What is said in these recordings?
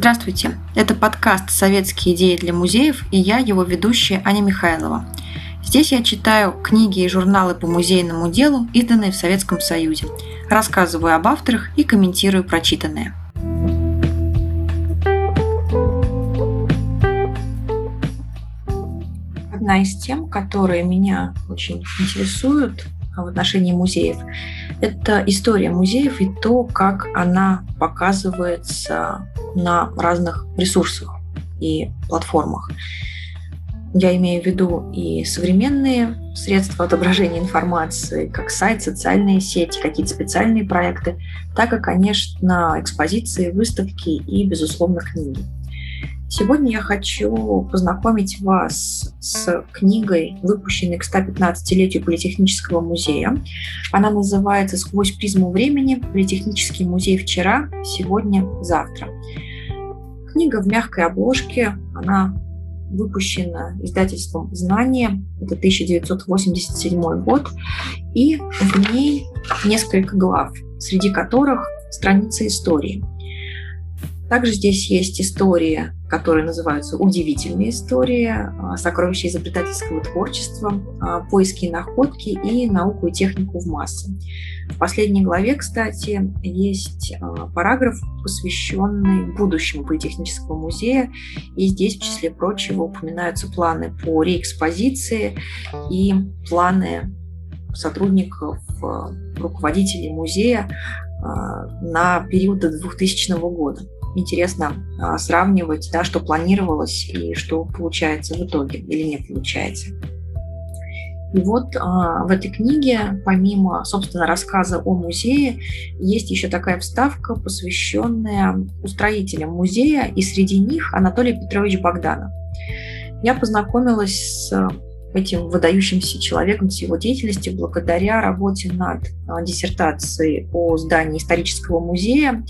Здравствуйте! Это подкаст «Советские идеи для музеев» и я, его ведущая Аня Михайлова. Здесь я читаю книги и журналы по музейному делу, изданные в Советском Союзе, рассказываю об авторах и комментирую прочитанное. Одна из тем, которые меня очень интересуют в отношении музеев, это история музеев и то, как она показывается на разных ресурсах и платформах. Я имею в виду и современные средства отображения информации, как сайт, социальные сети, какие-то специальные проекты, так и, конечно, экспозиции, выставки и, безусловно, книги. Сегодня я хочу познакомить вас с книгой, выпущенной к 115-летию Политехнического музея. Она называется «Сквозь призму времени. Политехнический музей вчера, сегодня, завтра». Книга в мягкой обложке, она выпущена издательством «Знание», это 1987 год, и в ней несколько глав, среди которых страницы истории. Также здесь есть истории которые называются «Удивительные истории», а, «Сокровища изобретательского творчества», а, «Поиски и находки» и «Науку и технику в массы». В последней главе, кстати, есть а, параграф, посвященный будущему Политехнического музея, и здесь, в числе прочего, упоминаются планы по реэкспозиции и планы сотрудников, руководителей музея на период до 2000 года интересно а, сравнивать, да, что планировалось и что получается в итоге или не получается. И вот а, в этой книге, помимо, собственно, рассказа о музее, есть еще такая вставка, посвященная устроителям музея, и среди них Анатолий Петрович Богданов. Я познакомилась с этим выдающимся человеком, с его деятельностью благодаря работе над а, диссертацией о здании исторического музея,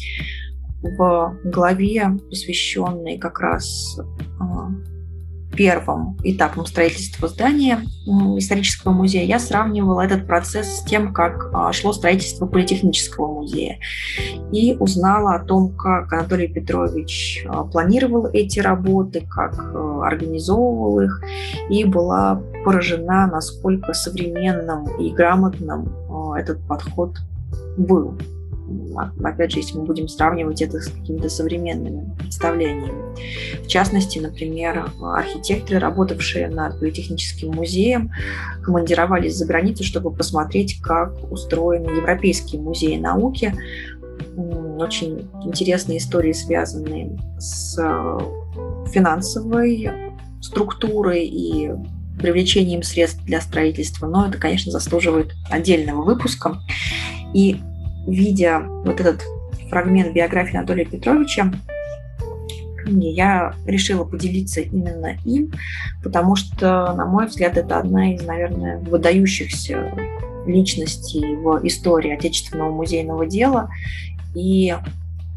в главе, посвященной как раз а, первым этапом строительства здания исторического музея, я сравнивала этот процесс с тем, как а, шло строительство политехнического музея. И узнала о том, как Анатолий Петрович а, планировал эти работы, как организовывал их, и была поражена, насколько современным и грамотным этот подход был опять же, если мы будем сравнивать это с какими-то современными представлениями. В частности, например, архитекторы, работавшие над политехническим музеем, командировались за границу, чтобы посмотреть, как устроены европейские музеи науки. Очень интересные истории, связанные с финансовой структурой и привлечением средств для строительства, но это, конечно, заслуживает отдельного выпуска. И видя вот этот фрагмент биографии Анатолия Петровича, я решила поделиться именно им, потому что, на мой взгляд, это одна из, наверное, выдающихся личностей в истории отечественного музейного дела. И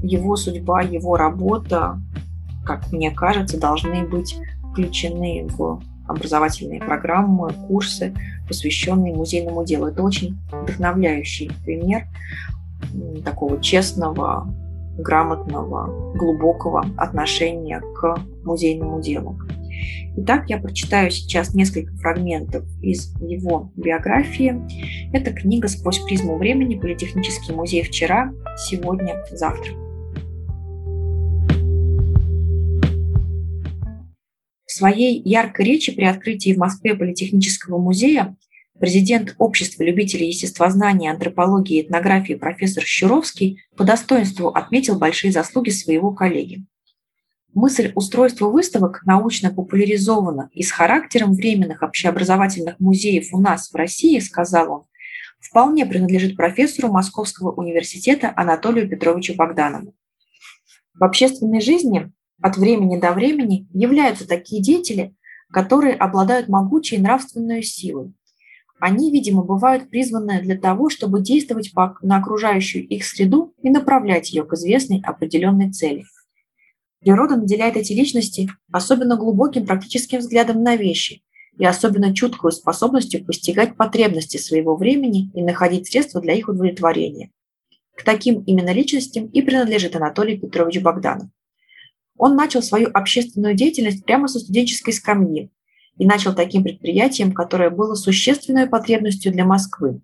его судьба, его работа, как мне кажется, должны быть включены в образовательные программы, курсы, посвященные музейному делу. Это очень вдохновляющий пример такого честного, грамотного, глубокого отношения к музейному делу. Итак, я прочитаю сейчас несколько фрагментов из его биографии. Это книга «Сквозь призму времени. Политехнический музей вчера, сегодня, завтра». В своей яркой речи при открытии в Москве Политехнического музея Президент Общества любителей естествознания, антропологии и этнографии профессор Щуровский по достоинству отметил большие заслуги своего коллеги. Мысль устройства выставок научно популяризована и с характером временных общеобразовательных музеев у нас в России, сказал он, вполне принадлежит профессору Московского университета Анатолию Петровичу Богданову. В общественной жизни от времени до времени являются такие деятели, которые обладают могучей нравственной силой, они, видимо, бывают призваны для того, чтобы действовать на окружающую их среду и направлять ее к известной определенной цели. Природа наделяет эти личности особенно глубоким практическим взглядом на вещи и особенно чуткую способностью постигать потребности своего времени и находить средства для их удовлетворения. К таким именно личностям и принадлежит Анатолий Петрович Богданов. Он начал свою общественную деятельность прямо со студенческой скамьи и начал таким предприятием, которое было существенной потребностью для Москвы.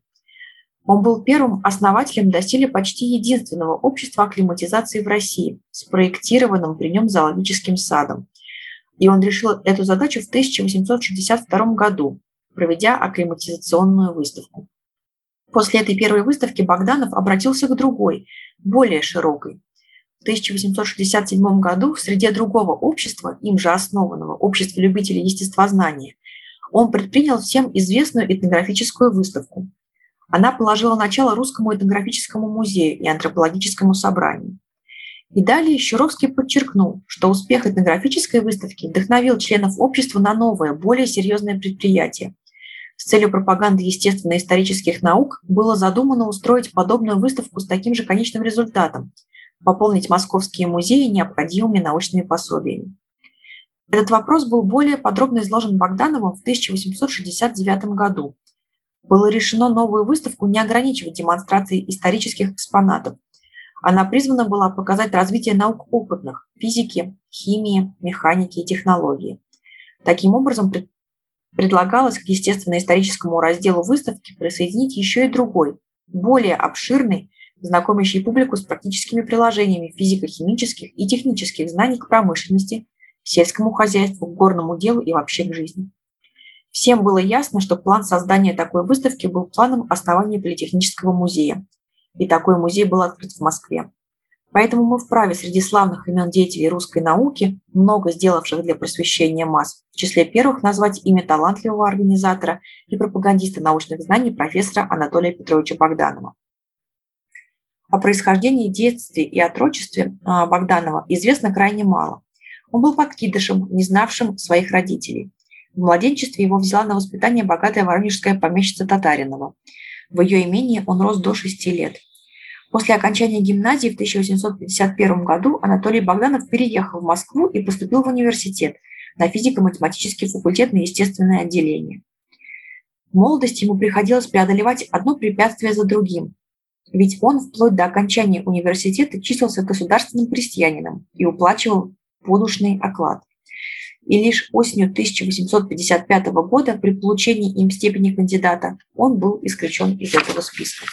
Он был первым основателем доселе почти единственного общества акклиматизации в России, спроектированным при нем зоологическим садом. И он решил эту задачу в 1862 году, проведя акклиматизационную выставку. После этой первой выставки Богданов обратился к другой, более широкой. В 1867 году в среде другого общества, им же основанного, Общества любителей естествознания, он предпринял всем известную этнографическую выставку. Она положила начало Русскому этнографическому музею и антропологическому собранию. И далее Щуровский подчеркнул, что успех этнографической выставки вдохновил членов общества на новое, более серьезное предприятие – с целью пропаганды естественно-исторических наук было задумано устроить подобную выставку с таким же конечным результатом – пополнить московские музеи необходимыми научными пособиями. Этот вопрос был более подробно изложен Богдановым в 1869 году. Было решено новую выставку не ограничивать демонстрацией исторических экспонатов. Она призвана была показать развитие наук опытных – физики, химии, механики и технологии. Таким образом, Предлагалось к естественно-историческому разделу выставки присоединить еще и другой, более обширный, знакомящий публику с практическими приложениями физико-химических и технических знаний к промышленности, сельскому хозяйству, горному делу и вообще к жизни. Всем было ясно, что план создания такой выставки был планом основания Политехнического музея. И такой музей был открыт в Москве. Поэтому мы вправе среди славных имен деятелей русской науки, много сделавших для просвещения масс, в числе первых назвать имя талантливого организатора и пропагандиста научных знаний профессора Анатолия Петровича Богданова. О происхождении, детстве и отрочестве а, Богданова известно крайне мало. Он был подкидышем, не знавшим своих родителей. В младенчестве его взяла на воспитание богатая воронежская помещица Татаринова. В ее имении он рос до шести лет – После окончания гимназии в 1851 году Анатолий Богданов переехал в Москву и поступил в университет на физико-математический факультет на естественное отделение. В молодости ему приходилось преодолевать одно препятствие за другим, ведь он вплоть до окончания университета числился государственным крестьянином и уплачивал подушный оклад. И лишь осенью 1855 года при получении им степени кандидата он был исключен из этого списка.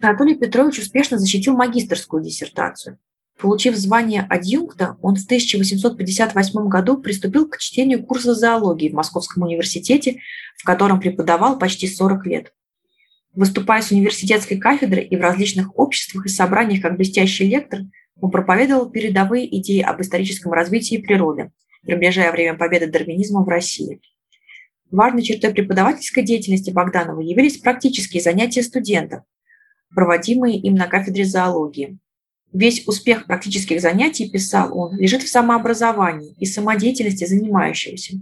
Анатолий Петрович успешно защитил магистрскую диссертацию. Получив звание адъюнкта, он в 1858 году приступил к чтению курса зоологии в Московском университете, в котором преподавал почти 40 лет. Выступая с университетской кафедры и в различных обществах и собраниях как блестящий лектор, он проповедовал передовые идеи об историческом развитии природы, приближая время победы дарвинизма в России. Важной чертой преподавательской деятельности Богданова явились практические занятия студентов, проводимые им на кафедре зоологии. Весь успех практических занятий, писал он, лежит в самообразовании и самодеятельности занимающегося.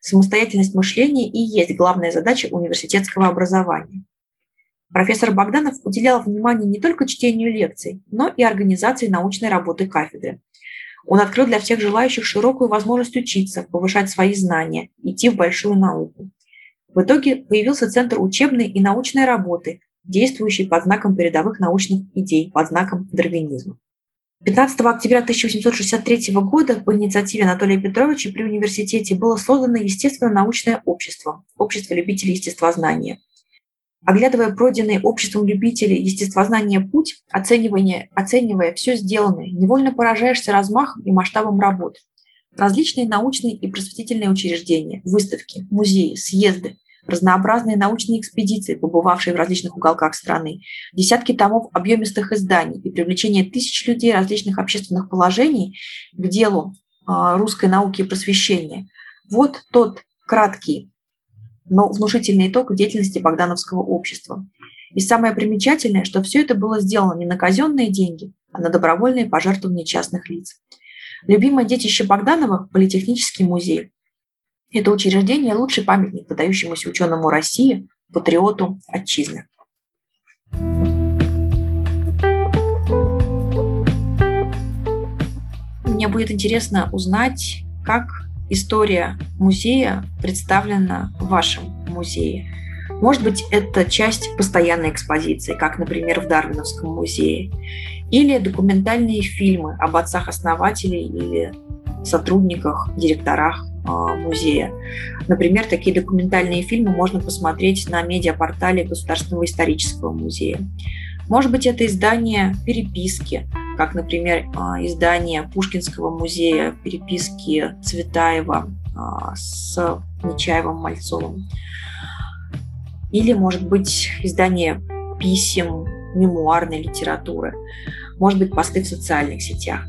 Самостоятельность мышления и есть главная задача университетского образования. Профессор Богданов уделял внимание не только чтению лекций, но и организации научной работы кафедры. Он открыл для всех желающих широкую возможность учиться, повышать свои знания, идти в большую науку. В итоге появился Центр учебной и научной работы, действующий под знаком передовых научных идей, под знаком дарвинизма. 15 октября 1863 года по инициативе Анатолия Петровича при университете было создано естественно-научное общество, общество любителей естествознания. Оглядывая пройденный обществом любителей естествознания путь, оценивая, оценивая все сделанное, невольно поражаешься размахом и масштабом работ. Различные научные и просветительные учреждения, выставки, музеи, съезды, разнообразные научные экспедиции, побывавшие в различных уголках страны, десятки томов объемистых изданий и привлечение тысяч людей различных общественных положений к делу а, русской науки и просвещения. Вот тот краткий, но внушительный итог деятельности Богдановского общества. И самое примечательное, что все это было сделано не на казенные деньги, а на добровольные пожертвования частных лиц. Любимое детище Богданова – Политехнический музей, это учреждение – лучший памятник выдающемуся ученому России, патриоту отчизны. Мне будет интересно узнать, как история музея представлена в вашем музее. Может быть, это часть постоянной экспозиции, как, например, в Дарвиновском музее. Или документальные фильмы об отцах-основателей или сотрудниках, директорах а, музея. Например, такие документальные фильмы можно посмотреть на медиапортале Государственного исторического музея. Может быть, это издание переписки, как, например, а, издание Пушкинского музея переписки Цветаева а, с Нечаевым Мальцовым. Или, может быть, издание писем, мемуарной литературы. Может быть, посты в социальных сетях.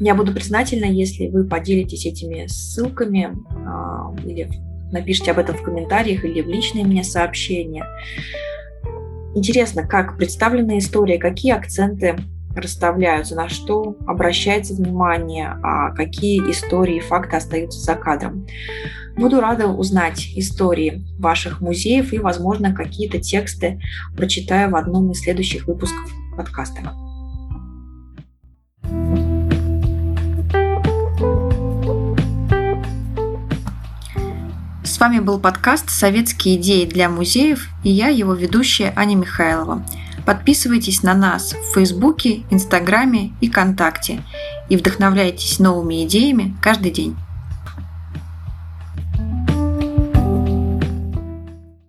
Я буду признательна, если вы поделитесь этими ссылками а, или напишите об этом в комментариях или в личные мне сообщения. Интересно, как представлена история, какие акценты расставляются, на что обращается внимание, а какие истории и факты остаются за кадром. Буду рада узнать истории ваших музеев и, возможно, какие-то тексты прочитаю в одном из следующих выпусков подкаста. С вами был подкаст «Советские идеи для музеев» и я, его ведущая Аня Михайлова. Подписывайтесь на нас в Фейсбуке, Инстаграме и ВКонтакте и вдохновляйтесь новыми идеями каждый день.